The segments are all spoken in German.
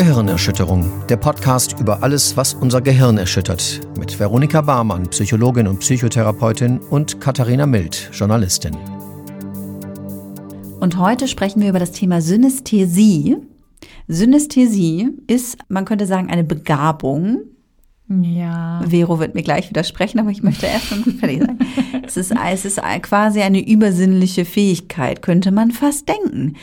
Gehirnerschütterung, der Podcast über alles, was unser Gehirn erschüttert, mit Veronika Barmann, Psychologin und Psychotherapeutin und Katharina Mild, Journalistin. Und heute sprechen wir über das Thema Synästhesie. Synästhesie ist, man könnte sagen, eine Begabung. Ja. Vero wird mir gleich widersprechen, aber ich möchte erst mal fertig sein. es, ist, es ist quasi eine übersinnliche Fähigkeit, könnte man fast denken.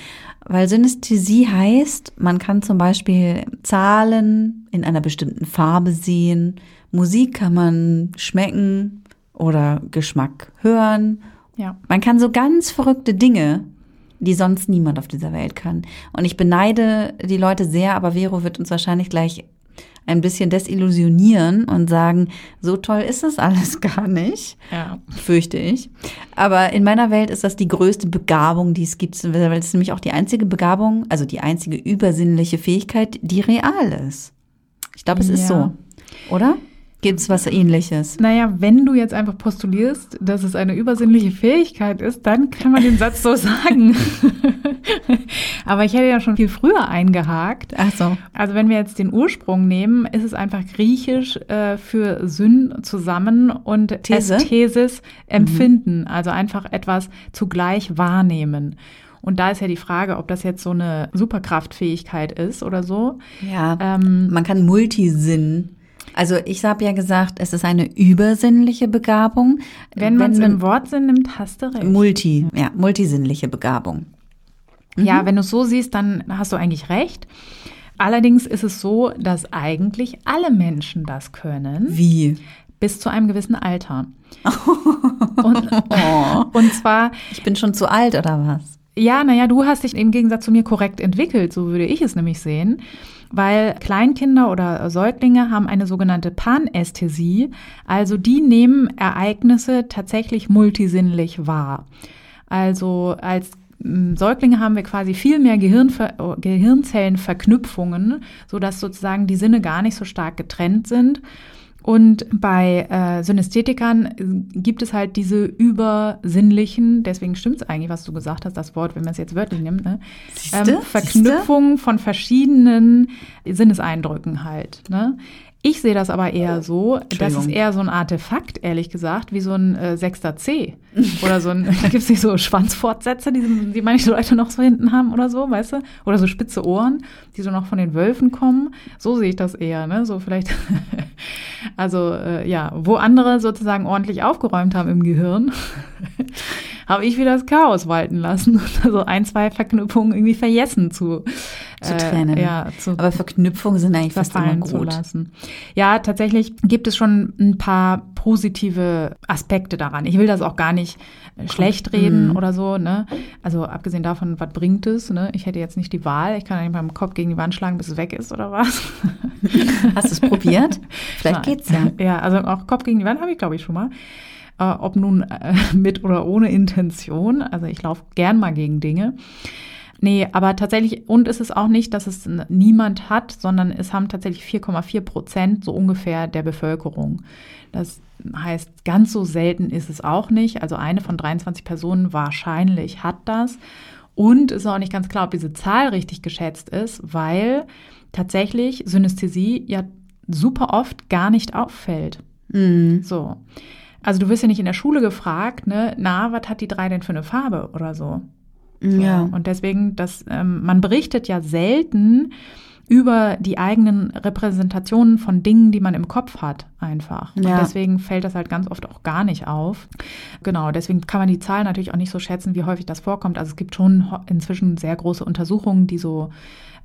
Weil Synästhesie heißt, man kann zum Beispiel Zahlen in einer bestimmten Farbe sehen, Musik kann man schmecken oder Geschmack hören. Ja. Man kann so ganz verrückte Dinge, die sonst niemand auf dieser Welt kann. Und ich beneide die Leute sehr, aber Vero wird uns wahrscheinlich gleich ein bisschen desillusionieren und sagen, so toll ist das alles gar nicht, Ja. fürchte ich. Aber in meiner Welt ist das die größte Begabung, die es gibt, weil es nämlich auch die einzige Begabung, also die einzige übersinnliche Fähigkeit, die real ist. Ich glaube, es ist Ja. so, oder? Gibt es was ähnliches? Naja, wenn du jetzt einfach postulierst, dass es eine übersinnliche Fähigkeit ist, dann kann man den Satz so sagen. Aber ich hätte ja schon viel früher eingehakt. Ach so. Also wenn wir jetzt den Ursprung nehmen, ist es einfach griechisch äh, für Syn zusammen und These? Ästhesis empfinden, also einfach etwas zugleich wahrnehmen. Und da ist ja die Frage, ob das jetzt so eine Superkraftfähigkeit ist oder so. Ja, Ähm, man kann Multisinn. Also ich habe ja gesagt, es ist eine übersinnliche Begabung. wenn man es im Wortsinn nimmt, hast du recht. Multi, ja, multisinnliche Begabung. Ja, wenn du es so siehst, dann hast du eigentlich recht. Allerdings ist es so, dass eigentlich alle Menschen das können, Wie? bis zu einem gewissen Alter. Und, Oh, und zwar, ich bin schon zu alt oder was? ja, naja, du hast dich im Gegensatz zu mir korrekt entwickelt, so würde ich es nämlich sehen. Weil Kleinkinder oder Säuglinge haben eine sogenannte Panästhesie, also die nehmen Ereignisse tatsächlich multisinnlich wahr. Also als mm, Säuglinge haben wir quasi viel mehr Gehirnver oh, Gehirnzellenverknüpfungen, sodass sozusagen die Sinne gar nicht so stark getrennt sind. Und bei äh, Synästhetikern äh, gibt es halt diese übersinnlichen, deswegen stimmt es eigentlich, was du gesagt hast, das Wort, wenn man es jetzt wörtlich nimmt, ne? Siehste? Verknüpfungen von verschiedenen Sinneseindrücken halt. Ne? Ich sehe das aber eher so, das ist eher so ein Artefakt, ehrlich gesagt, wie so ein äh, sechster C. Oder so ein, gibt es nicht so Schwanzfortsätze, die, die manche Leute noch so hinten haben oder so, weißt du? Oder so spitze Ohren, die so noch von den Wölfen kommen. So sehe ich das eher, ne? So vielleicht, also äh, ja, wo andere sozusagen ordentlich aufgeräumt haben im Gehirn, habe ich wieder das Chaos walten lassen. Also ein, zwei Verknüpfungen irgendwie vergessen zu, Zu trennen. Ja, zu Aber Verknüpfungen sind eigentlich fast immer verfallen zu gut. lassen. Ja, tatsächlich gibt es schon ein paar positive Aspekte daran. Ich will das auch gar nicht äh, schlecht reden Mhm. oder so, ne? Also abgesehen davon, was bringt es, ne? Ich hätte jetzt nicht die Wahl, ich kann nicht beim Kopf gegen die Wand schlagen, bis es weg ist oder was. Hast du es probiert? Vielleicht Nein. geht's ja. Ja, also auch Kopf gegen die Wand habe ich, glaube ich, schon mal. Äh, ob nun äh, mit oder ohne Intention. Also ich laufe gern mal gegen Dinge. Nee, aber tatsächlich, und ist es auch nicht, dass es niemand hat, sondern es haben tatsächlich 4,4 Prozent so ungefähr der Bevölkerung. Das heißt, ganz so selten ist es auch nicht. Also eine von 23 Personen wahrscheinlich hat das. Und es ist auch nicht ganz klar, ob diese Zahl richtig geschätzt ist, weil tatsächlich Synästhesie ja super oft gar nicht auffällt. Mhm. So. Also du wirst ja nicht in der Schule gefragt, ne, na, was hat die drei denn für eine Farbe oder so. So. Ja. Und deswegen, das, ähm, man berichtet ja selten über die eigenen Repräsentationen von Dingen, die man im Kopf hat, einfach. Ja. Und deswegen fällt das halt ganz oft auch gar nicht auf. Genau, deswegen kann man die Zahlen natürlich auch nicht so schätzen, wie häufig das vorkommt. Also es gibt schon ho- inzwischen sehr große Untersuchungen, die so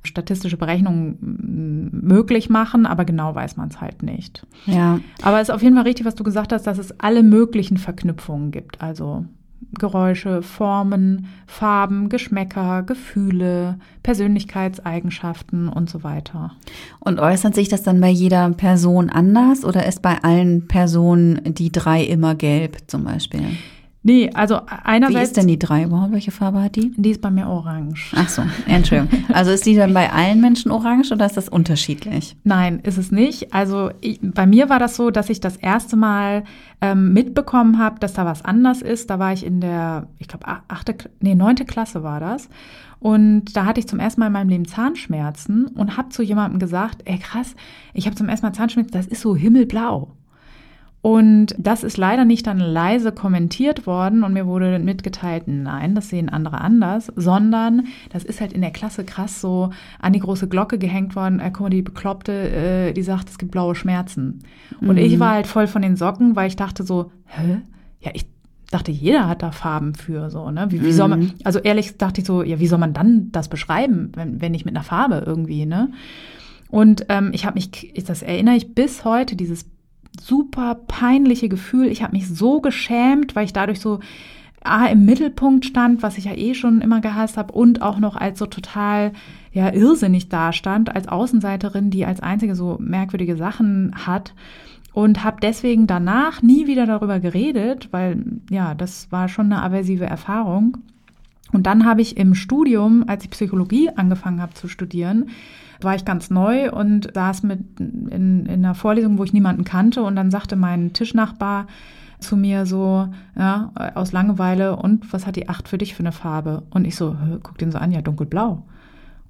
statistische Berechnungen mm, möglich machen, aber genau weiß man es halt nicht. Ja. Aber es ist auf jeden Fall richtig, was du gesagt hast, dass es alle möglichen Verknüpfungen gibt. Also Geräusche, Formen, Farben, Geschmäcker, Gefühle, Persönlichkeitseigenschaften und so weiter. Und äußert sich das dann bei jeder Person anders oder ist bei allen Personen die drei immer gelb zum Beispiel? Nee, also Wie einerseits. ist denn die drei überhaupt? Welche Farbe hat die? Die ist bei mir orange. Ach so, Entschuldigung. Also ist die dann bei allen Menschen orange oder ist das unterschiedlich? Nein, ist es nicht. Also ich, bei mir war das so, dass ich das erste Mal ähm, mitbekommen habe, dass da was anders ist. Da war ich in der, ich glaube, achte, nee, neunte Klasse war das. Und da hatte ich zum ersten Mal in meinem Leben Zahnschmerzen und habe zu jemandem gesagt, ey krass, ich habe zum ersten Mal Zahnschmerzen, das ist so himmelblau. Und das ist leider nicht dann leise kommentiert worden und mir wurde mitgeteilt, nein, das sehen andere anders, sondern das ist halt in der Klasse krass so an die große Glocke gehängt worden. Äh, guck mal, die Bekloppte, äh, die sagt, es gibt blaue Schmerzen. Und Mhm. ich war halt voll von den Socken, weil ich dachte so, hä? Ja, ich dachte, jeder hat da Farben für, so, ne? Wie, wie soll man, also ehrlich dachte ich so, ja, wie soll man dann das beschreiben, wenn, wenn nicht mit einer Farbe irgendwie, ne? Und ähm, ich habe mich, das erinnere ich bis heute, dieses super peinliche Gefühl. Ich habe mich so geschämt, weil ich dadurch so A, im Mittelpunkt stand, was ich ja eh schon immer gehasst habe, und auch noch als so total ja irrsinnig dastand, als Außenseiterin, die als einzige so merkwürdige Sachen hat. Und habe deswegen danach nie wieder darüber geredet, weil ja, das war schon eine aversive Erfahrung. Und dann habe ich im Studium, als ich Psychologie angefangen habe zu studieren, war ich ganz neu und saß mit in, in einer Vorlesung, wo ich niemanden kannte. Und dann sagte mein Tischnachbar zu mir so, ja, aus Langeweile, und was hat die Acht für dich für eine Farbe? Und ich so, "Hä, guck den so an, ja, dunkelblau.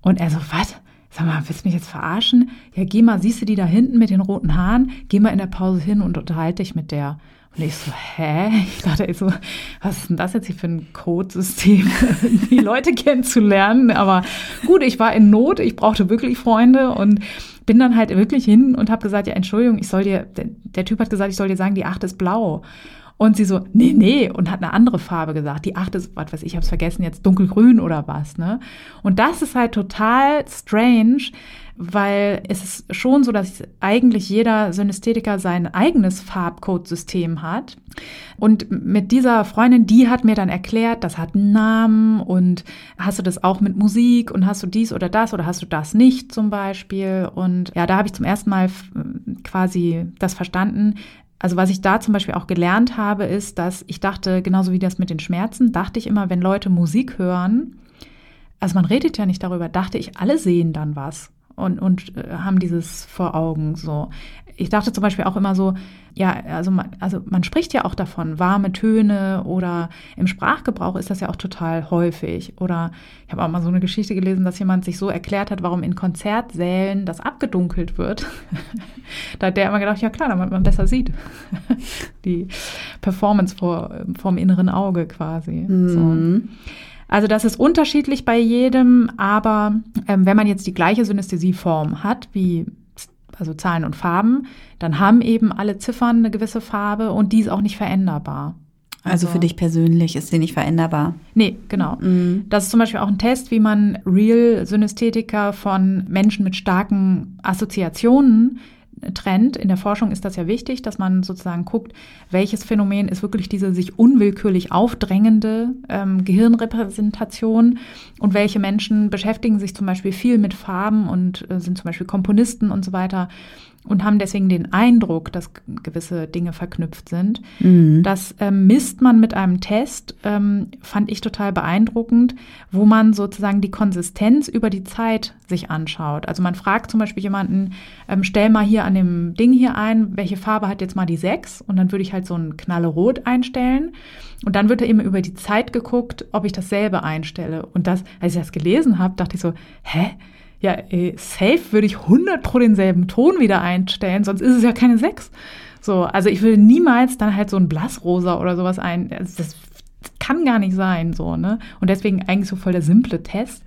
Und er so, was? Sag mal, willst du mich jetzt verarschen? Ja, geh mal, siehst du die da hinten mit den roten Haaren? Geh mal in der Pause hin und unterhalte dich mit der. Und ich so, hä? Ich dachte ich so, was ist denn das jetzt hier für ein Codesystem, die Leute kennenzulernen? Aber gut, ich war in Not, ich brauchte wirklich Freunde und bin dann halt wirklich hin und habe gesagt, ja, Entschuldigung, ich soll dir, der, der Typ hat gesagt, ich soll dir sagen, die Acht ist blau. Und sie so, nee, nee, und hat eine andere Farbe gesagt. Die achte ist, was weiß ich, hab's vergessen, jetzt dunkelgrün oder was, ne? Und das ist halt total strange, weil es ist schon so, dass eigentlich jeder Synästhetiker sein eigenes Farbcodesystem hat. Und mit dieser Freundin, die hat mir dann erklärt, das hat einen Namen und hast du das auch mit Musik und hast du dies oder das oder hast du das nicht zum Beispiel. Und ja, da habe ich zum ersten Mal quasi das verstanden, also was ich da zum Beispiel auch gelernt habe, ist, dass ich dachte, genauso wie das mit den Schmerzen, dachte ich immer, wenn Leute Musik hören, also man redet ja nicht darüber, dachte ich, alle sehen dann was und, und äh, haben dieses vor Augen so. Ich dachte zum Beispiel auch immer so, ja, also man, also man spricht ja auch davon, warme Töne oder im Sprachgebrauch ist das ja auch total häufig. Oder ich habe auch mal so eine Geschichte gelesen, dass jemand sich so erklärt hat, warum in Konzertsälen das abgedunkelt wird. da hat der immer gedacht, ja klar, damit man besser sieht. Die Performance vor, vom inneren Auge quasi. So. Also das ist unterschiedlich bei jedem, aber ähm, wenn man jetzt die gleiche Synästhesieform hat, wie also Zahlen und Farben, dann haben eben alle Ziffern eine gewisse Farbe und die ist auch nicht veränderbar. Also für dich persönlich ist sie nicht veränderbar. Nee, genau. Das ist zum Beispiel auch ein Test, wie man Real-Synästhetiker von Menschen mit starken Assoziationen trennt. In der Forschung ist das ja wichtig, dass man sozusagen guckt, welches Phänomen ist wirklich diese sich unwillkürlich aufdrängende ähm, Gehirnrepräsentation und welche Menschen beschäftigen sich zum Beispiel viel mit Farben und äh, sind zum Beispiel Komponisten und so weiter und haben deswegen den Eindruck, dass gewisse Dinge verknüpft sind. Das ähm, misst man mit einem Test, ähm, fand ich total beeindruckend, wo man sozusagen die Konsistenz über die Zeit sich anschaut. Also man fragt zum Beispiel jemanden, ähm, stell mal hier an dem Ding hier ein, welche Farbe hat jetzt mal die 6? Und dann würde ich halt so ein Knallerot einstellen. Und dann wird da eben über die Zeit geguckt, ob ich dasselbe einstelle. Und das, als ich das gelesen habe, dachte ich so, hä? Ja, äh, safe würde ich 100 pro denselben Ton wieder einstellen, sonst ist es ja keine 6. So, also ich würde niemals dann halt so ein Blassrosa oder sowas ein, also das kann gar nicht sein, so, ne? Und deswegen eigentlich so voll der simple Test,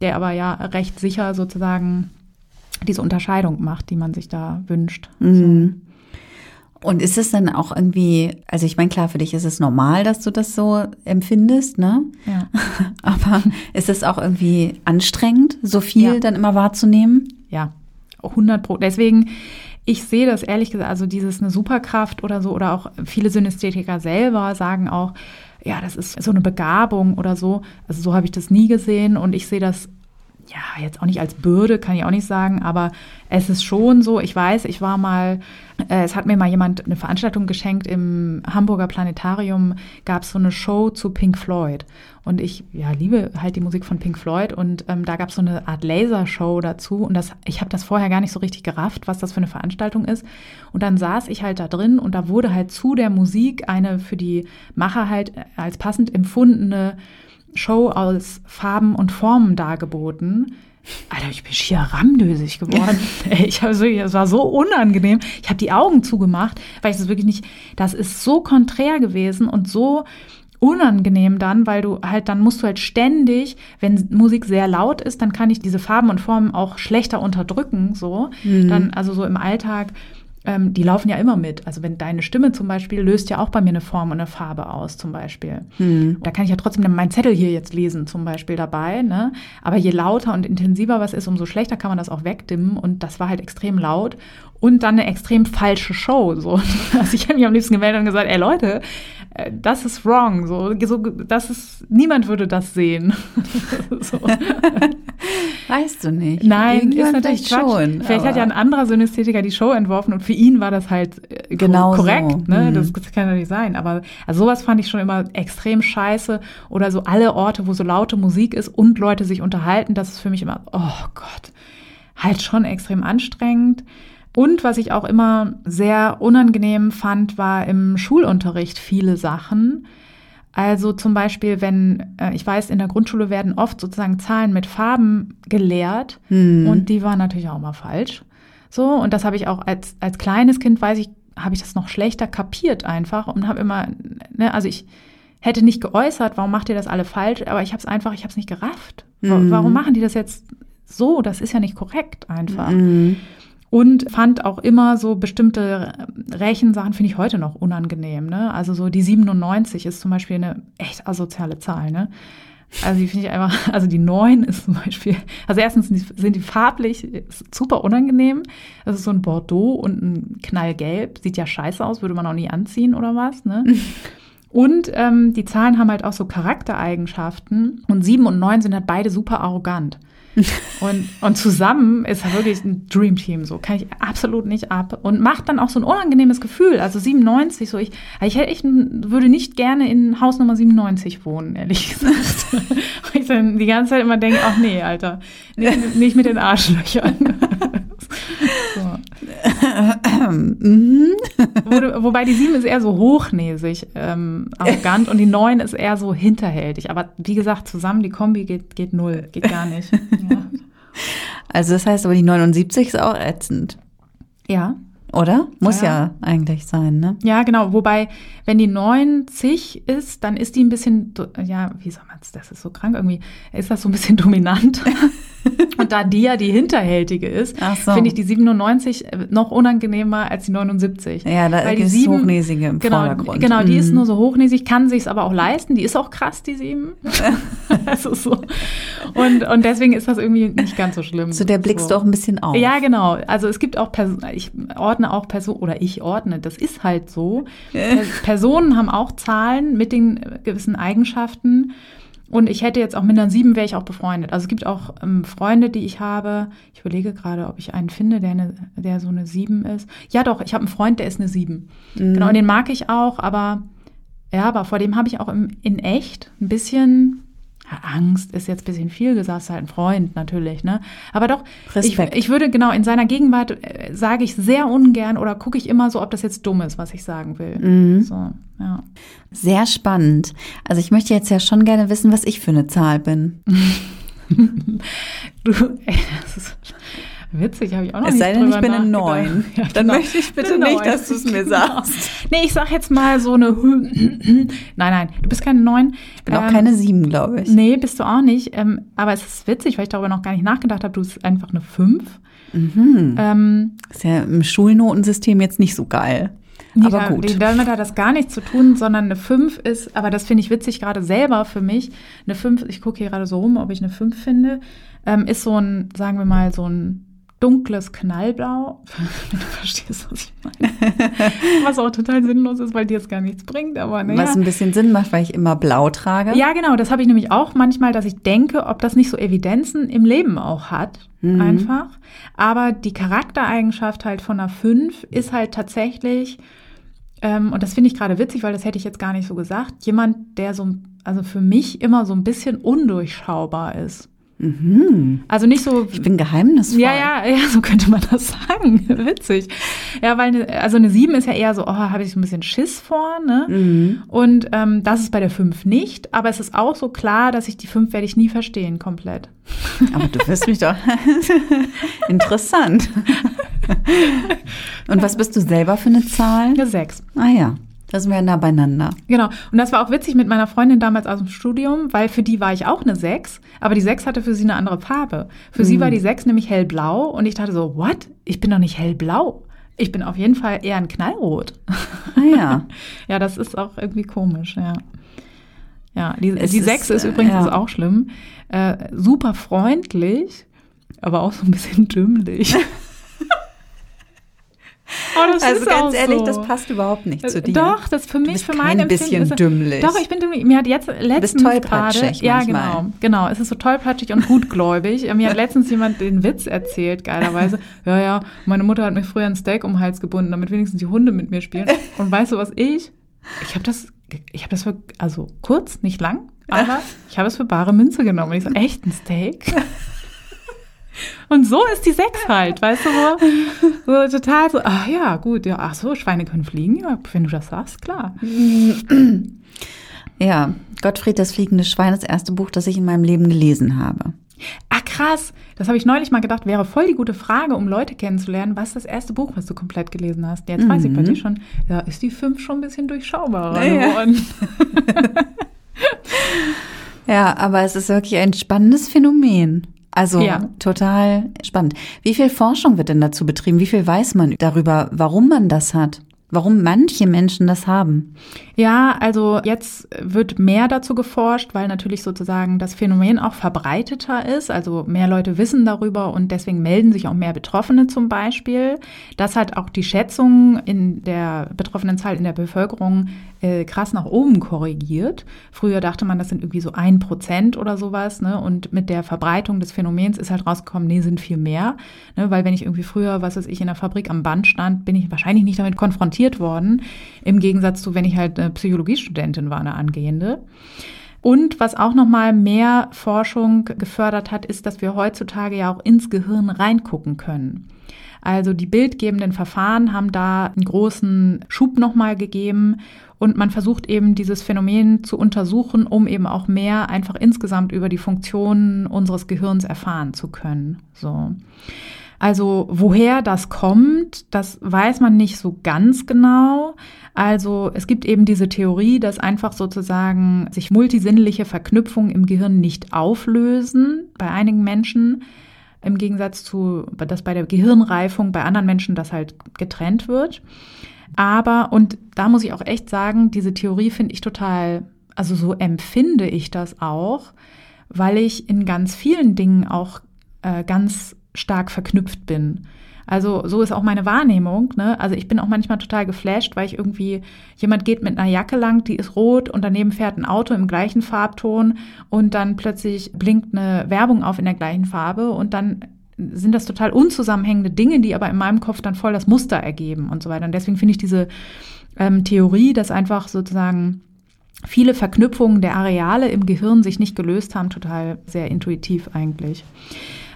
der aber ja recht sicher sozusagen diese Unterscheidung macht, die man sich da wünscht. Mhm. Und ist es dann auch irgendwie, also ich meine, klar, für dich ist es normal, dass du das so empfindest, ne? Ja. Aber ist es auch irgendwie anstrengend, so viel Ja. dann immer wahrzunehmen? Ja, 100 Pro. Deswegen, ich sehe das ehrlich gesagt, also dieses eine Superkraft oder so, oder auch viele Synästhetiker selber sagen auch, ja, das ist so eine Begabung oder so. Also so habe ich das nie gesehen und ich sehe das ja, jetzt auch nicht als Bürde, kann ich auch nicht sagen, aber es ist schon so, ich weiß, ich war mal, äh, es hat mir mal jemand eine Veranstaltung geschenkt im Hamburger Planetarium, gab es so eine Show zu Pink Floyd. Und ich ja, liebe halt die Musik von Pink Floyd und ähm, da gab es so eine Art Lasershow dazu und das, ich habe das vorher gar nicht so richtig gerafft, was das für eine Veranstaltung ist. Und dann saß ich halt da drin und da wurde halt zu der Musik eine für die Macher halt als passend empfundene Show aus Farben und Formen dargeboten. Alter, ich bin schier ramdösig geworden. Ich habe wirklich, es war so unangenehm. Ich habe die Augen zugemacht, weil ich das wirklich nicht, das ist so konträr gewesen und so unangenehm dann, weil du halt, dann musst du halt ständig, wenn Musik sehr laut ist, dann kann ich diese Farben und Formen auch schlechter unterdrücken, so. Mhm. Dann, also so im Alltag ähm, die laufen ja immer mit. Also wenn deine Stimme zum Beispiel löst ja auch bei mir eine Form und eine Farbe aus, zum Beispiel. Hm. Da kann ich ja trotzdem meinen Zettel hier jetzt lesen, zum Beispiel dabei. Ne? Aber je lauter und intensiver was ist, umso schlechter kann man das auch wegdimmen. Und das war halt extrem laut und dann eine extrem falsche Show. So. Also ich habe mich am liebsten gemeldet und gesagt, ey Leute, äh, das ist wrong. So, so das ist, niemand würde das sehen. so. Weißt du nicht. Nein, ist natürlich schon. Vielleicht hat ja ein anderer Synästhetiker die Show entworfen und für ihn war das halt äh, genau korrekt. So. Ne? Mhm. Das, das kann ja nicht sein. Aber also sowas fand ich schon immer extrem scheiße. Oder so alle Orte, wo so laute Musik ist und Leute sich unterhalten, das ist für mich immer, oh Gott, halt schon extrem anstrengend. Und was ich auch immer sehr unangenehm fand, war im Schulunterricht viele Sachen. Also zum Beispiel, wenn, äh, ich weiß, in der Grundschule werden oft sozusagen Zahlen mit Farben gelehrt hm. und die waren natürlich auch immer falsch. So, und das habe ich auch als, als kleines Kind, weiß ich, habe ich das noch schlechter kapiert einfach und habe immer, ne, also ich hätte nicht geäußert, warum macht ihr das alle falsch, aber ich habe es einfach, ich habe es nicht gerafft. Mhm. Warum machen die das jetzt so? Das ist ja nicht korrekt einfach. Mhm. Und fand auch immer so bestimmte Rechensachen, finde ich heute noch unangenehm. Ne? Also so die 97 ist zum Beispiel eine echt asoziale Zahl. Ne? Also die finde ich einfach, also die 9 ist zum Beispiel, also erstens sind die, sind die farblich super unangenehm. Das ist so ein Bordeaux und ein Knallgelb. Sieht ja scheiße aus, würde man auch nie anziehen oder was. Ne? Und ähm, die Zahlen haben halt auch so Charaktereigenschaften. Und 7 und 9 sind halt beide super arrogant. und, und zusammen ist wirklich ein Dream Team, so kann ich absolut nicht ab und macht dann auch so ein unangenehmes Gefühl. Also 97, so ich, ich, hätte, ich würde nicht gerne in Haus Nummer 97 wohnen, ehrlich gesagt. Weil ich dann die ganze Zeit immer denke, ach nee, Alter, nicht, nicht mit den Arschlöchern. so. Mhm. Wo, wobei die 7 ist eher so hochnäsig, ähm, arrogant und die 9 ist eher so hinterhältig. Aber wie gesagt, zusammen die Kombi geht, geht null, geht gar nicht. Ja. Also das heißt aber, die 79 ist auch ätzend. Ja. Oder? Muss ja. ja. eigentlich sein, ne? Ja, genau. Wobei, wenn die 90 ist, dann ist die ein bisschen, ja, wie soll man es, das ist so krank irgendwie, ist das so ein bisschen dominant. Und da die ja die hinterhältige ist, so. finde ich die 97 noch unangenehmer als die 79. Ja, da Weil die ist 7, hochnäsige im genau, Vordergrund. Genau, die mhm. ist nur so hochnäsig, kann sich aber auch leisten. Die ist auch krass, die 7. also so. Und, und deswegen ist das irgendwie nicht ganz so schlimm. So, der blickst so. du auch ein bisschen auf. Ja, genau. Also es gibt auch Personen, ich ordne auch Personen, oder ich ordne, das ist halt so. Personen haben auch Zahlen mit den gewissen Eigenschaften. Und ich hätte jetzt auch mit einer sieben wäre ich auch befreundet. Also es gibt auch ähm, Freunde, die ich habe. Ich überlege gerade, ob ich einen finde, der, eine, der so eine sieben ist. Ja, doch, ich habe einen Freund, der ist eine sieben. Mhm. Genau, und den mag ich auch, aber ja, aber vor dem habe ich auch im, in echt ein bisschen Angst ist jetzt ein bisschen viel gesagt, ist halt ein Freund natürlich, ne? Aber doch, ich, ich, würde genau in seiner Gegenwart äh, sage ich sehr ungern oder gucke ich immer so, ob das jetzt dumm ist, was ich sagen will. Mhm. So, ja. Sehr spannend. Also ich möchte jetzt ja schon gerne wissen, was ich für eine Zahl bin. du, ey, das ist Witzig, habe ich auch noch es nicht sei denn, ich bin eine 9. Ja, Dann genau. möchte ich bitte nicht, dass du es mir genau. sagst. Nee, ich sag jetzt mal so eine. nein, nein, du bist keine 9. Ich bin ähm, auch keine 7, glaube ich. Nee, bist du auch nicht. Ähm, aber es ist witzig, weil ich darüber noch gar nicht nachgedacht habe. Du bist einfach eine 5. Mhm. Ähm, ist ja im Schulnotensystem jetzt nicht so geil. Nee, aber gut. Die, damit hat das gar nichts zu tun, sondern eine 5 ist, aber das finde ich witzig gerade selber für mich. Eine 5, ich gucke hier gerade so rum, ob ich eine 5 finde, ähm, ist so ein, sagen wir mal, so ein dunkles Knallblau. du verstehst, was ich meine. Was auch total sinnlos ist, weil dir es gar nichts bringt, aber naja. Was ein bisschen Sinn macht, weil ich immer blau trage. Ja, genau, das habe ich nämlich auch manchmal, dass ich denke, ob das nicht so Evidenzen im Leben auch hat. Mhm. Einfach. Aber die Charaktereigenschaft halt von einer 5 ist halt tatsächlich, ähm, und das finde ich gerade witzig, weil das hätte ich jetzt gar nicht so gesagt, jemand, der so, also für mich immer so ein bisschen undurchschaubar ist. Mhm. Also nicht so. Ich bin geheimnisvoll. Ja, ja, ja, so könnte man das sagen. Witzig. Ja, weil eine, also eine 7 ist ja eher so, oh, habe ich so ein bisschen Schiss vor, ne? Mhm. Und ähm, das ist bei der 5 nicht, aber es ist auch so klar, dass ich die 5 werde ich nie verstehen komplett. Aber du wirst mich doch interessant. Und was bist du selber für eine Zahl? Eine 6. Ah ja. Da sind wir nah beieinander. Genau. Und das war auch witzig mit meiner Freundin damals aus dem Studium, weil für die war ich auch eine 6, aber die 6 hatte für sie eine andere Farbe. Für mhm. sie war die 6 nämlich hellblau und ich dachte so, what? Ich bin doch nicht hellblau. Ich bin auf jeden Fall eher ein Knallrot. Ah ja. ja, das ist auch irgendwie komisch, ja. Ja, die, die 6 ist, ist übrigens ja. ist auch schlimm. Äh, super freundlich, aber auch so ein bisschen dümmlich. Oh, also ganz ehrlich, so. das passt überhaupt nicht zu dir. Doch, das für mich, für mein ein bisschen ist, dümmlich. Doch, ich bin dümmlich. Mir hat jetzt letztens gerade, ja genau, genau, es ist so tollpatschig und gutgläubig. Mir hat letztens jemand den Witz erzählt, geilerweise. Ja, ja, meine Mutter hat mir früher ein Steak um den Hals gebunden, damit wenigstens die Hunde mit mir spielen. Und weißt du was ich? Ich habe das, ich habe das für, also kurz, nicht lang, aber ich habe es für bare Münze genommen. Und ich so, echt ein Steak? Und so ist die Sechs halt, weißt du, so, so total so, ach ja, gut, ja, ach so, Schweine können fliegen, ja, wenn du das sagst, klar. Ja, Gottfried, das fliegende Schwein, das erste Buch, das ich in meinem Leben gelesen habe. Ah, krass. Das habe ich neulich mal gedacht, wäre voll die gute Frage, um Leute kennenzulernen. Was ist das erste Buch, was du komplett gelesen hast? Jetzt mhm. weiß ich bei dir schon, ja, ist die fünf schon ein bisschen durchschaubarer ja. geworden. ja, aber es ist wirklich ein spannendes Phänomen. Also ja. total spannend. Wie viel Forschung wird denn dazu betrieben? Wie viel weiß man darüber, warum man das hat? Warum manche Menschen das haben? Ja, also jetzt wird mehr dazu geforscht, weil natürlich sozusagen das Phänomen auch verbreiteter ist. Also mehr Leute wissen darüber und deswegen melden sich auch mehr Betroffene zum Beispiel. Das hat auch die Schätzung in der betroffenen Zahl in der Bevölkerung äh, krass nach oben korrigiert. Früher dachte man, das sind irgendwie so ein Prozent oder sowas. Ne? Und mit der Verbreitung des Phänomens ist halt rausgekommen, nee, sind viel mehr. Ne? Weil wenn ich irgendwie früher, was weiß ich, in der Fabrik am Band stand, bin ich wahrscheinlich nicht damit konfrontiert worden. Im Gegensatz zu, wenn ich halt eine Psychologiestudentin war, eine angehende. Und was auch nochmal mehr Forschung gefördert hat, ist, dass wir heutzutage ja auch ins Gehirn reingucken können. Also die bildgebenden Verfahren haben da einen großen Schub nochmal gegeben und man versucht eben dieses Phänomen zu untersuchen, um eben auch mehr einfach insgesamt über die Funktionen unseres Gehirns erfahren zu können. So. Also woher das kommt, das weiß man nicht so ganz genau. Also es gibt eben diese Theorie, dass einfach sozusagen sich multisinnliche Verknüpfungen im Gehirn nicht auflösen bei einigen Menschen. Im Gegensatz zu, dass bei der Gehirnreifung bei anderen Menschen das halt getrennt wird. Aber, und da muss ich auch echt sagen, diese Theorie finde ich total, also so empfinde ich das auch, weil ich in ganz vielen Dingen auch äh, ganz stark verknüpft bin. Also so ist auch meine Wahrnehmung. Ne? Also ich bin auch manchmal total geflasht, weil ich irgendwie, jemand geht mit einer Jacke lang, die ist rot und daneben fährt ein Auto im gleichen Farbton und dann plötzlich blinkt eine Werbung auf in der gleichen Farbe und dann sind das total unzusammenhängende Dinge, die aber in meinem Kopf dann voll das Muster ergeben und so weiter. Und deswegen finde ich diese ähm, Theorie, dass einfach sozusagen viele Verknüpfungen der Areale im Gehirn sich nicht gelöst haben, total sehr intuitiv eigentlich.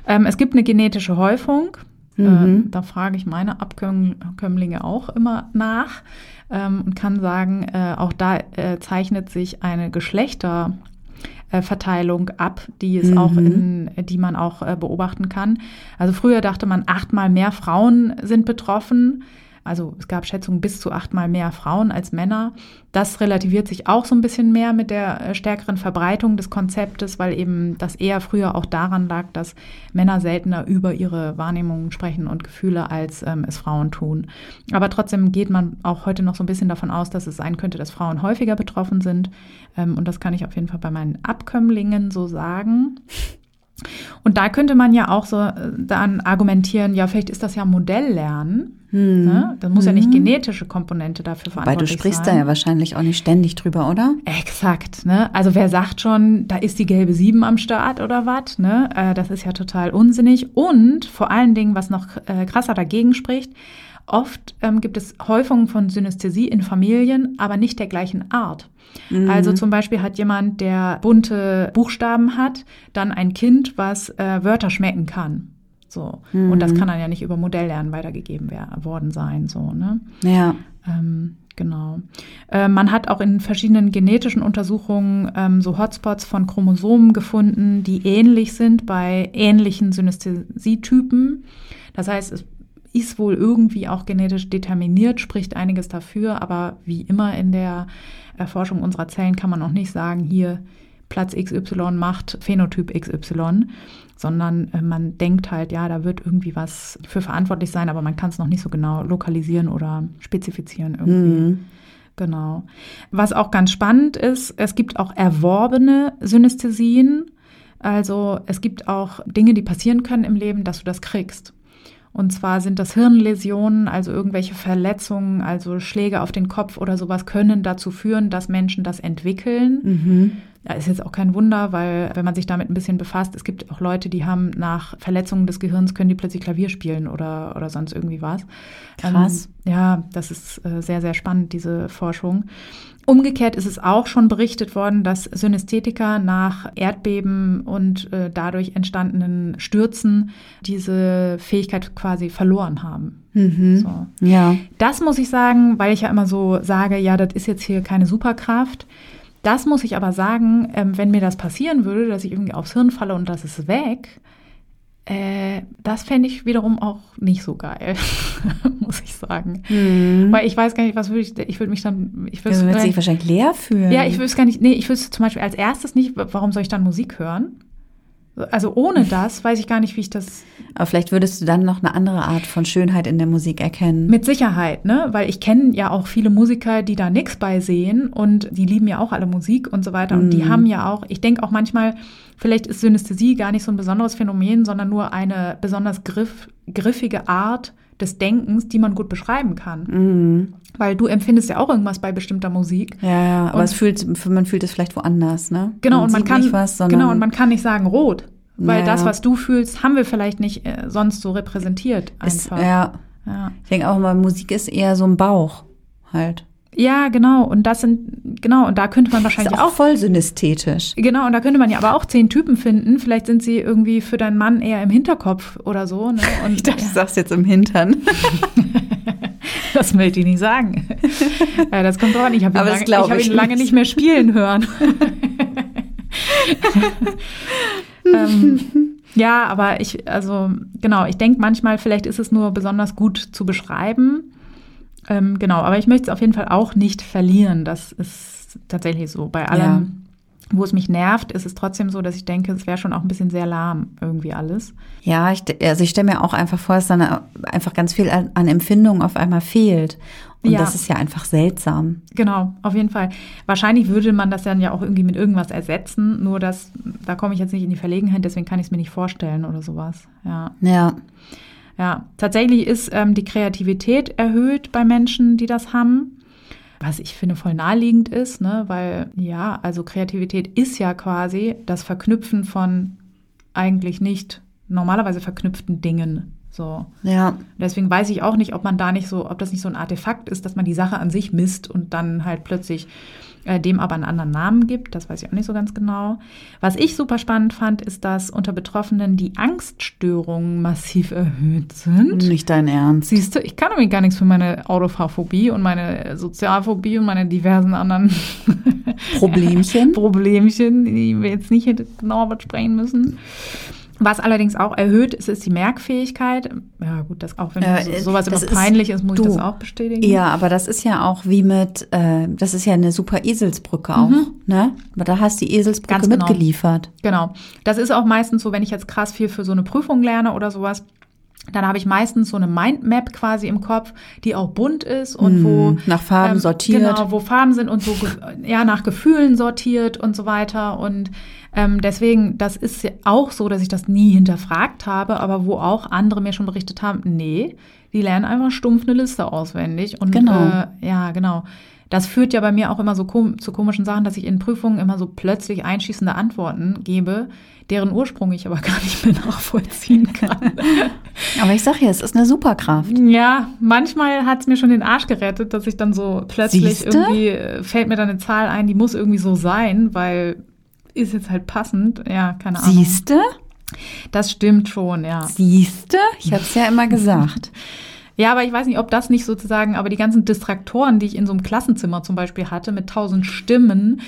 Ähm, es gibt eine genetische Häufung. Mhm. Ähm, da frage ich meine Abkömmlinge auch immer nach ähm, und kann sagen, äh, auch da äh, zeichnet sich eine Geschlechterverteilung ab, die es mhm. auch in, die man auch äh, beobachten kann. Also früher dachte man, achtmal mehr Frauen sind betroffen. Also es gab Schätzungen bis zu achtmal mehr Frauen als Männer. Das relativiert sich auch so ein bisschen mehr mit der äh, stärkeren Verbreitung des Konzeptes, weil eben das eher früher auch daran lag, dass Männer seltener über ihre Wahrnehmungen sprechen und Gefühle, als ähm, es Frauen tun. Aber trotzdem geht man auch heute noch so ein bisschen davon aus, dass es sein könnte, dass Frauen häufiger betroffen sind. Ähm, und das kann ich auf jeden Fall bei meinen Abkömmlingen so sagen. Und da könnte man ja auch so äh, dann argumentieren, ja, vielleicht ist das ja Modelllernen. Ne? Das muss ja nicht genetische Komponente dafür Weil du verantwortlich sprichst sein. da ja wahrscheinlich auch nicht ständig drüber, oder? Exakt, ne? Also wer sagt schon, da ist die gelbe Sieben am Start oder was, ne? Äh, das ist ja total unsinnig. Und vor allen Dingen, was noch äh, krasser dagegen spricht, oft ähm, gibt es Häufungen von Synästhesie in Familien, aber nicht der gleichen Art. Also zum Beispiel hat jemand, der bunte Buchstaben hat, dann ein Kind, was äh, Wörter schmecken kann. So. Und das kann dann ja nicht über Modelllernen weitergegeben worden sein. So, ne? Ja. Ähm, genau. Äh, man hat auch in verschiedenen genetischen Untersuchungen ähm, so Hotspots von Chromosomen gefunden, die ähnlich sind bei ähnlichen Synästhesietypen. Das heißt, es ist wohl irgendwie auch genetisch determiniert, spricht einiges dafür, aber wie immer in der Erforschung unserer Zellen kann man auch nicht sagen, hier Platz XY macht Phänotyp XY, sondern äh, man denkt halt, ja, da wird irgendwie was für verantwortlich sein, aber man kann es noch nicht so genau lokalisieren oder spezifizieren irgendwie. Genau. Was auch ganz spannend ist, es gibt auch erworbene Synästhesien. Also es gibt auch Dinge, die passieren können im Leben, dass du das kriegst. Und zwar sind das Hirnläsionen, also irgendwelche Verletzungen, also Schläge auf den Kopf oder sowas können dazu führen, dass Menschen das entwickeln. Ja, ist jetzt auch kein Wunder, weil wenn man sich damit ein bisschen befasst, es gibt auch Leute, die haben nach Verletzungen des Gehirns, können die plötzlich Klavier spielen oder, oder sonst irgendwie was. Krass. Ähm, ja, das ist äh, sehr, sehr spannend, diese Forschung. Umgekehrt ist es auch schon berichtet worden, dass Synästhetiker nach Erdbeben und äh, dadurch entstandenen Stürzen diese Fähigkeit quasi verloren haben. So. Ja. Das muss ich sagen, weil ich ja immer so sage, ja, das ist jetzt hier keine Superkraft. Das muss ich aber sagen, ähm, wenn mir das passieren würde, dass ich irgendwie aufs Hirn falle und das ist weg, äh, das fände ich wiederum auch nicht so geil, muss ich sagen. Weil ich weiß gar nicht, was würde ich, ich würde mich dann, ich würde Du würdest dich wahrscheinlich leer fühlen. ja, ich wüsste gar nicht, nee, ich wüsste zum Beispiel als erstes nicht, warum soll ich dann Musik hören? Also ohne das weiß ich gar nicht, wie ich das Aber vielleicht würdest du dann noch eine andere Art von Schönheit in der Musik erkennen. Mit Sicherheit, ne? Weil ich kenne ja auch viele Musiker, die da nichts bei sehen und die lieben ja auch alle Musik und so weiter. Und die haben ja auch, ich denke auch manchmal, vielleicht ist Synästhesie gar nicht so ein besonderes Phänomen, sondern nur eine besonders griff, griffige Art des Denkens, die man gut beschreiben kann. Weil du empfindest ja auch irgendwas bei bestimmter Musik. ja, ja, aber Und- es fühlt, man fühlt es vielleicht woanders, ne? Genau, und man kann nicht was, genau und man kann nicht sagen rot, weil Ja, das, was du fühlst, haben wir vielleicht nicht äh, sonst so repräsentiert ist, einfach. ja. ja. Ich denke auch immer, Musik ist eher so ein Bauch halt. Ja, genau. Und das sind, genau, und da könnte man Ist wahrscheinlich auch auch, voll synästhetisch. genau, und da könnte man ja aber auch zehn Typen finden. Vielleicht sind sie irgendwie für deinen Mann eher im Hinterkopf oder so. Ne? Und Ich dachte, du sagst jetzt im Hintern. das will ich nicht sagen. ja, das kommt drauf an. Ich habe ihn, lange, ich hab ich ihn lange nicht. nicht mehr spielen hören. ähm, ja, aber ich, also genau, ich denke manchmal, vielleicht ist es nur besonders gut zu beschreiben. Ähm, genau, aber ich möchte es auf jeden Fall auch nicht verlieren. Das ist tatsächlich so. Bei allem, wo es mich nervt, ist es trotzdem so, dass ich denke, es wäre schon auch ein bisschen sehr lahm irgendwie alles. Ja, ich, also ich stelle mir auch einfach vor, dass dann einfach ganz viel an, an Empfindung auf einmal fehlt. Und Ja. das ist ja einfach seltsam. Genau, auf jeden Fall. Wahrscheinlich würde man das dann ja auch irgendwie mit irgendwas ersetzen, nur dass, da komme ich jetzt nicht in die Verlegenheit, deswegen kann ich es mir nicht vorstellen oder sowas. Ja. Ja. Ja, tatsächlich ist ähm, die Kreativität erhöht bei Menschen, die das haben. Was ich finde voll naheliegend ist, ne? weil ja, also Kreativität ist ja quasi das Verknüpfen von eigentlich nicht normalerweise verknüpften Dingen. So. Ja. Deswegen weiß ich auch nicht, ob man da nicht so, ob das nicht so ein Artefakt ist, dass man die Sache an sich misst und dann halt plötzlich äh, dem aber einen anderen Namen gibt. Das weiß ich auch nicht so ganz genau. Was ich super spannend fand, ist, dass unter Betroffenen die Angststörungen massiv erhöht sind. Nicht dein Ernst. Siehst du, ich kann nämlich gar nichts für meine Autofahrphobie und meine Sozialphobie und meine diversen anderen Problemchen. Problemchen, die wir jetzt nicht hätte genauer besprechen müssen. Was allerdings auch erhöht ist, ist die Merkfähigkeit. Ja gut, das auch wenn Äh, so, sowas immer ist- peinlich ist, muss du. ich das auch bestätigen. Ja, aber das ist ja auch wie mit, äh, das ist ja eine super Eselsbrücke auch, ne? Aber da hast du die Eselsbrücke Ganz genau. mitgeliefert. Genau. Das ist auch meistens so, wenn ich jetzt krass viel für so eine Prüfung lerne oder sowas, Dann habe ich meistens so eine Mindmap quasi im Kopf, die auch bunt ist und mm, wo nach Farben ähm, sortiert. Genau, wo Farben sind und so ja nach Gefühlen sortiert und so weiter. Und ähm, deswegen, das ist ja auch so, dass ich das nie hinterfragt habe, aber wo auch andere mir schon berichtet haben, nee, die lernen einfach stumpf eine Liste auswendig. Und genau. Äh, ja, genau. Das führt ja bei mir auch immer so kom zu komischen Sachen, dass ich in Prüfungen immer so plötzlich einschießende Antworten gebe, deren Ursprung ich aber gar nicht mehr nachvollziehen kann. aber ich sag ja, es ist eine Superkraft. Ja, manchmal hat es mir schon den Arsch gerettet, dass ich dann so plötzlich Siehste? irgendwie äh, fällt mir dann eine Zahl ein, die muss irgendwie so sein, weil ist jetzt halt passend. Ja, keine Ahnung. Siehste? Das stimmt schon, ja. Siehste? Ich habe es ja immer gesagt. Ja, aber ich weiß nicht, ob das nicht sozusagen, aber die ganzen Distraktoren, die ich in so einem Klassenzimmer zum Beispiel hatte, mit tausend Stimmen,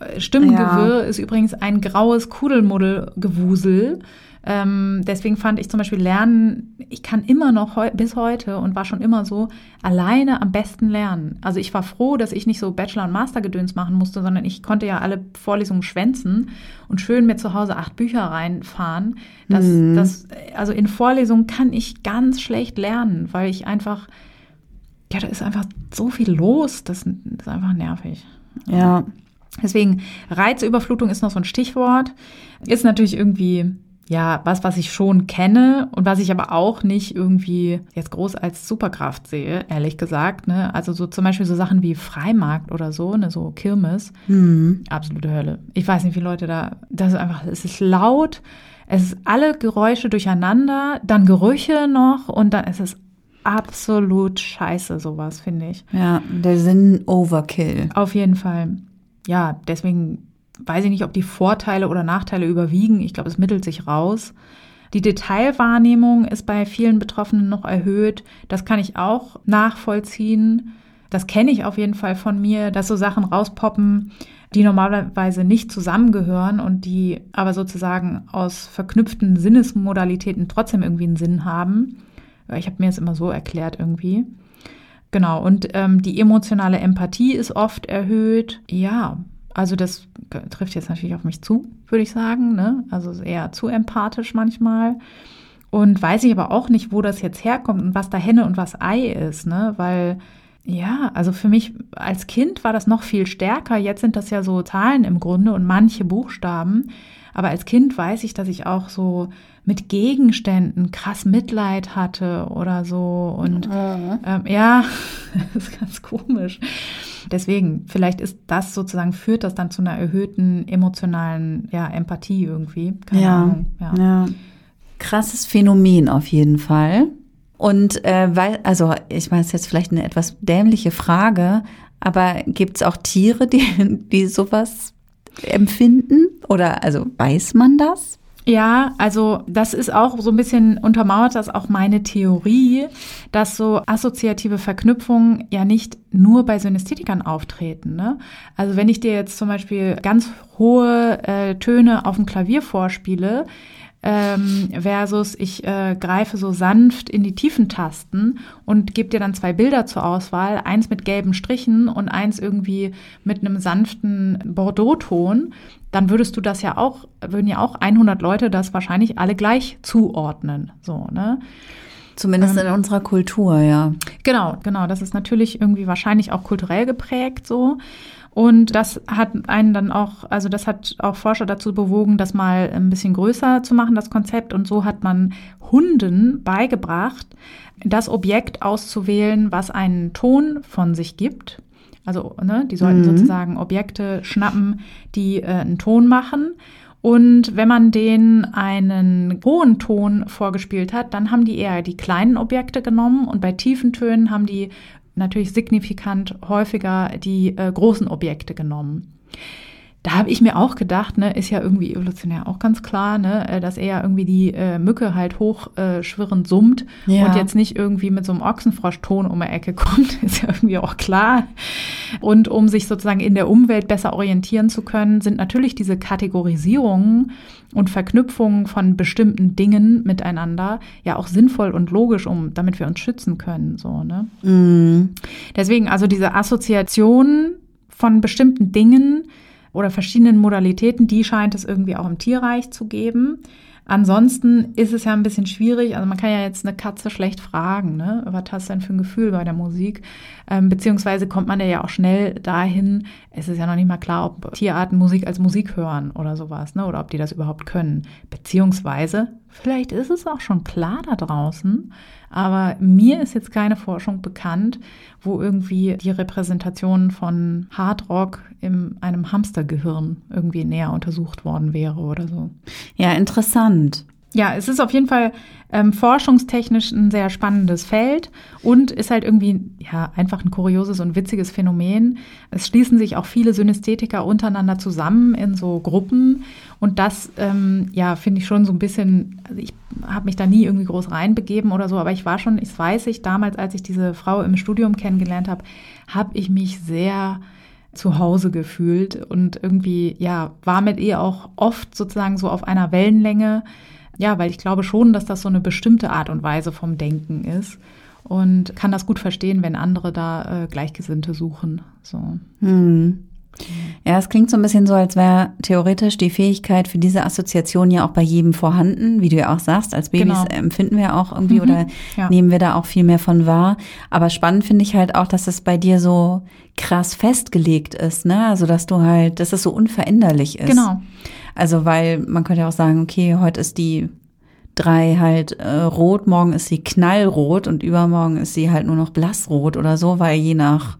äh, Stimmengewirr ja. ist übrigens ein graues Kudelmuddelgewusel. Ähm, deswegen fand ich zum Beispiel Lernen, ich kann immer noch heu bis heute und war schon immer so, alleine am besten lernen. Also ich war froh, dass ich nicht so Bachelor- und Mastergedöns machen musste, sondern ich konnte ja alle Vorlesungen schwänzen und schön mir zu Hause acht Bücher reinfahren. Das, mhm. das, also in Vorlesungen kann ich ganz schlecht lernen, weil ich einfach, ja, da ist einfach so viel los, das ist einfach nervig. Ja. Deswegen Reizüberflutung ist noch so ein Stichwort. Ist natürlich irgendwie ja, was, was ich schon kenne und was ich aber auch nicht irgendwie jetzt groß als Superkraft sehe, ehrlich gesagt. Ne? Also so zum Beispiel so Sachen wie Freimarkt oder so, ne, so Kirmes, mhm. absolute Hölle. Ich weiß nicht, wie Leute da, das ist einfach, es ist laut, es ist alle Geräusche durcheinander, dann Gerüche noch und dann ist es absolut scheiße, sowas, finde ich. Ja, der Sinn Overkill. Auf jeden Fall. Ja, deswegen weiß ich nicht, ob die Vorteile oder Nachteile überwiegen. Ich glaube, es mittelt sich raus. Die Detailwahrnehmung ist bei vielen Betroffenen noch erhöht. Das kann ich auch nachvollziehen. Das kenne ich auf jeden Fall von mir, dass so Sachen rauspoppen, die normalerweise nicht zusammengehören und die aber sozusagen aus verknüpften Sinnesmodalitäten trotzdem irgendwie einen Sinn haben. Ich habe mir das immer so erklärt irgendwie. Genau, und ähm, die emotionale Empathie ist oft erhöht. Ja, also das trifft jetzt natürlich auf mich zu, würde ich sagen. Ne? Also eher zu empathisch manchmal. Und weiß ich aber auch nicht, wo das jetzt herkommt und was da Henne und was Ei ist, ne? Weil ja, also für mich als Kind war das noch viel stärker. Jetzt sind das ja so Zahlen im Grunde und manche Buchstaben. Aber als Kind weiß ich, dass ich auch so mit Gegenständen krass Mitleid hatte oder so. Und mhm. ähm, ja, das ist ganz komisch. Deswegen, vielleicht ist das sozusagen, führt das dann zu einer erhöhten emotionalen ja, Empathie irgendwie. Keine ja, Ahnung. Ja. ja. Krasses Phänomen auf jeden Fall. Und äh, weil, also ich meine, es ist jetzt vielleicht eine etwas dämliche Frage, aber gibt es auch Tiere, die, die sowas empfinden? Oder also weiß man das? Ja, also das ist auch so ein bisschen untermauert das auch meine Theorie, dass so assoziative Verknüpfungen ja nicht nur bei Synästhetikern auftreten. Ne? Also wenn ich dir jetzt zum Beispiel ganz hohe äh, Töne auf dem Klavier vorspiele, ähm, versus ich äh, greife so sanft in die tiefen Tasten und gebe dir dann zwei Bilder zur Auswahl, eins mit gelben Strichen und eins irgendwie mit einem sanften Bordeaux-Ton, dann würdest du das ja auch, würden ja auch 100 Leute das wahrscheinlich alle gleich zuordnen, so, ne? Zumindest ähm, in unserer Kultur, ja. Genau, genau. Das ist natürlich irgendwie wahrscheinlich auch kulturell geprägt so. Und das hat einen dann auch, also das hat auch Forscher dazu bewogen, das mal ein bisschen größer zu machen, das Konzept. Und so hat man Hunden beigebracht, das Objekt auszuwählen, was einen Ton von sich gibt. Also, ne, die sollten mhm. sozusagen Objekte schnappen, die äh, einen Ton machen. Und wenn man denen einen hohen Ton vorgespielt hat, dann haben die eher die kleinen Objekte genommen und bei tiefen Tönen haben die natürlich signifikant häufiger die äh, großen Objekte genommen. Da habe ich mir auch gedacht, ne, ist ja irgendwie evolutionär auch ganz klar, ne, äh, dass eher irgendwie die äh, Mücke halt hochschwirrend äh, summt ja. und jetzt nicht irgendwie mit so einem Ochsenfroschton um die Ecke kommt, ist ja irgendwie auch klar. Und um sich sozusagen in der Umwelt besser orientieren zu können, sind natürlich diese Kategorisierungen und Verknüpfungen von bestimmten Dingen miteinander ja auch sinnvoll und logisch, um damit wir uns schützen können. So, ne? Mm. Deswegen also diese Assoziation von bestimmten Dingen oder verschiedenen Modalitäten, die scheint es irgendwie auch im Tierreich zu geben. Ansonsten ist es ja ein bisschen schwierig. Also man kann ja jetzt eine Katze schlecht fragen, ne? Was hast du denn für ein Gefühl bei der Musik? Ähm, beziehungsweise kommt man ja auch schnell dahin, es ist ja noch nicht mal klar, ob Tierarten Musik als Musik hören oder sowas, ne? Oder ob die das überhaupt können. Beziehungsweise, vielleicht ist es auch schon klar da draußen, aber mir ist jetzt keine Forschung bekannt, wo irgendwie die Repräsentation von Hardrock in einem Hamstergehirn irgendwie näher untersucht worden wäre oder so. Ja, interessant. Ja, es ist auf jeden Fall ähm, forschungstechnisch ein sehr spannendes Feld und ist halt irgendwie ja einfach ein kurioses und witziges Phänomen. Es schließen sich auch viele Synästhetiker untereinander zusammen in so Gruppen und das ähm, ja finde ich schon so ein bisschen. Also ich habe mich da nie irgendwie groß reinbegeben oder so, aber ich war schon, ich weiß ich damals, als ich diese Frau im Studium kennengelernt habe, habe ich mich sehr zu Hause gefühlt und irgendwie ja war mit ihr auch oft sozusagen so auf einer Wellenlänge ja, weil ich glaube schon, dass das so eine bestimmte Art und Weise vom Denken ist und kann das gut verstehen, wenn andere da äh, Gleichgesinnte suchen. So. Hm. Ja, es klingt so ein bisschen so, als wäre theoretisch die Fähigkeit für diese Assoziation ja auch bei jedem vorhanden, wie du ja auch sagst. Als Babys genau. empfinden wir auch irgendwie mhm, oder ja. nehmen wir da auch viel mehr von wahr. Aber spannend finde ich halt auch, dass es bei dir so krass festgelegt ist, ne? Also dass du halt, dass es so unveränderlich ist. Genau. Also weil man könnte auch sagen, okay, heute ist die drei halt äh, rot, morgen ist sie knallrot und übermorgen ist sie halt nur noch blassrot oder so, weil je nach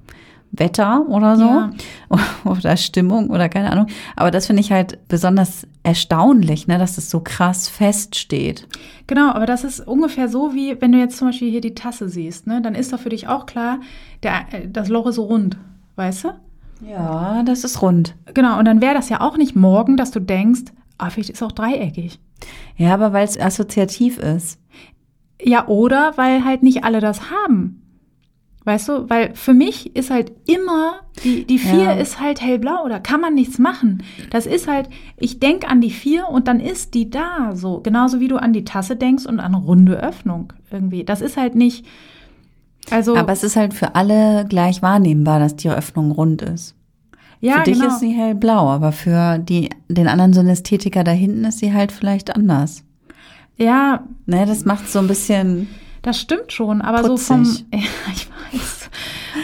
Wetter oder so ja. oder Stimmung oder keine Ahnung. Aber das finde ich halt besonders erstaunlich, ne, dass das so krass feststeht. Genau, aber das ist ungefähr so wie wenn du jetzt zum Beispiel hier die Tasse siehst, ne, dann ist doch für dich auch klar, der, äh, das Loch ist so rund, weißt du? Ja, das ist rund. Genau, und dann wäre das ja auch nicht morgen, dass du denkst, ah, vielleicht ist auch dreieckig. Ja, aber weil es assoziativ ist. Ja, oder weil halt nicht alle das haben. Weißt du, weil für mich ist halt immer, die, die vier ja. ist halt hellblau, da kann man nichts machen. Das ist halt, ich denke an die vier und dann ist die da, so. Genauso wie du an die Tasse denkst und an runde Öffnung irgendwie. Das ist halt nicht, also, Aber es ist halt für alle gleich wahrnehmbar, dass die Öffnung rund ist. Ja, für dich genau. ist sie hellblau, aber für die, den anderen Synästhetiker da hinten ist sie halt vielleicht anders. Ja. Ne, das macht so ein bisschen. Das stimmt schon, aber putzig. so vom, ja, ich weiß.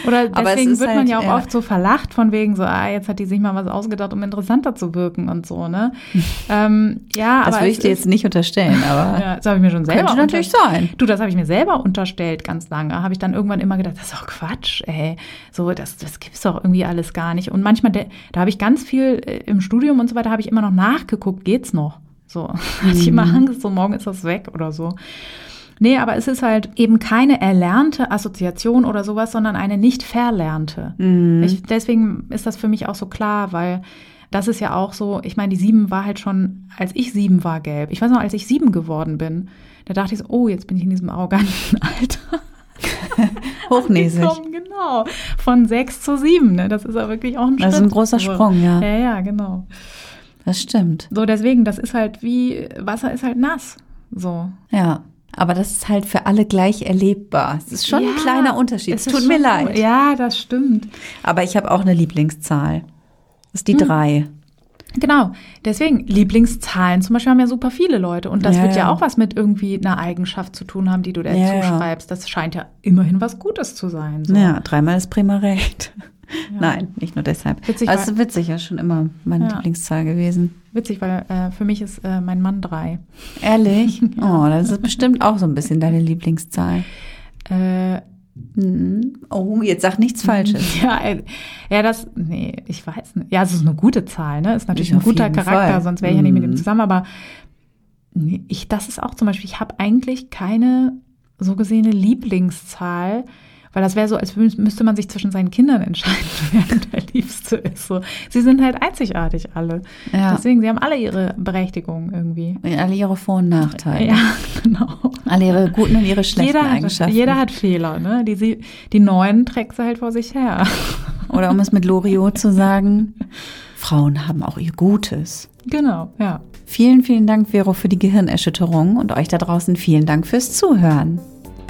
Oder deswegen wird man halt, ja auch ja. oft so verlacht von wegen so, ah, jetzt hat die sich mal was ausgedacht, um interessanter zu wirken und so, ne? ähm, ja, das aber würde ich dir jetzt nicht unterstellen, aber ja, das habe ich mir schon selber könnte natürlich sein. Du, das habe ich mir selber unterstellt ganz lange. Habe ich dann irgendwann immer gedacht, das ist doch Quatsch, ey. So, das, das gibt's doch irgendwie alles gar nicht. Und manchmal, da habe ich ganz viel äh, im Studium und so weiter, habe ich immer noch nachgeguckt, geht's noch? So, hatte ich immer mhm. Angst, so morgen ist das weg oder so. Nee, aber es ist halt eben keine erlernte Assoziation oder sowas, sondern eine nicht verlernte. Mhm. Ich, deswegen ist das für mich auch so klar, weil das ist ja auch so, ich meine, die sieben war halt schon, als ich sieben war, gelb. Ich weiß noch, als ich sieben geworden bin, da dachte ich so, oh, jetzt bin ich in diesem arroganten Alter. Hochnäsig. Genau. Von sechs zu sieben, ne? Das ist ja wirklich auch ein Schritt. Das ist ein großer Sprung, ja. Ja, ja, genau. Das stimmt. So, deswegen, das ist halt wie, Wasser ist halt nass. So. Ja. Aber das ist halt für alle gleich erlebbar. Es ist schon ja, ein kleiner Unterschied. Es tut mir leid. Ja, das stimmt. Aber ich habe auch eine Lieblingszahl. Das ist die hm. drei. Genau, deswegen Lieblingszahlen zum Beispiel haben ja super viele Leute und das ja, wird ja, ja, auch was mit irgendwie einer Eigenschaft zu tun haben, die du dir ja, zuschreibst. Das scheint ja immerhin was Gutes zu sein. So. Ja, dreimal ist prima recht. Nein, nicht nur deshalb. Witzig, also witzig, ja schon immer meine Lieblingszahl gewesen. Witzig, weil äh, für mich ist äh, mein Mann drei. Ehrlich? Oh, das ist bestimmt auch so ein bisschen deine Lieblingszahl. Äh, hm. Oh, jetzt sag nichts Falsches. Ja, äh, ja, das, nee, ich weiß nicht. Ja, es ist eine gute Zahl, ne? Ist natürlich ein guter Charakter, Fall. sonst wäre ich ja nicht mit ihm hm. zusammen, aber ich, das ist auch zum Beispiel, ich habe eigentlich keine so gesehene Lieblingszahl. Weil das wäre so, als müsste man sich zwischen seinen Kindern entscheiden, wer der Liebste ist. So. Sie sind halt einzigartig alle. Ja. Deswegen, sie haben alle ihre Berechtigung irgendwie. Alle ihre Vor- und Nachteile. Ja, genau. Alle ihre guten und ihre schlechten jeder Eigenschaften. Hat, jeder hat Fehler, ne? Die, sie, die neuen trägt sie halt vor sich her. Oder um es mit Loriot zu sagen, Frauen haben auch ihr Gutes. Genau, ja. Vielen, vielen Dank, Vero, für die Gehirnerschütterung und euch da draußen vielen Dank fürs Zuhören.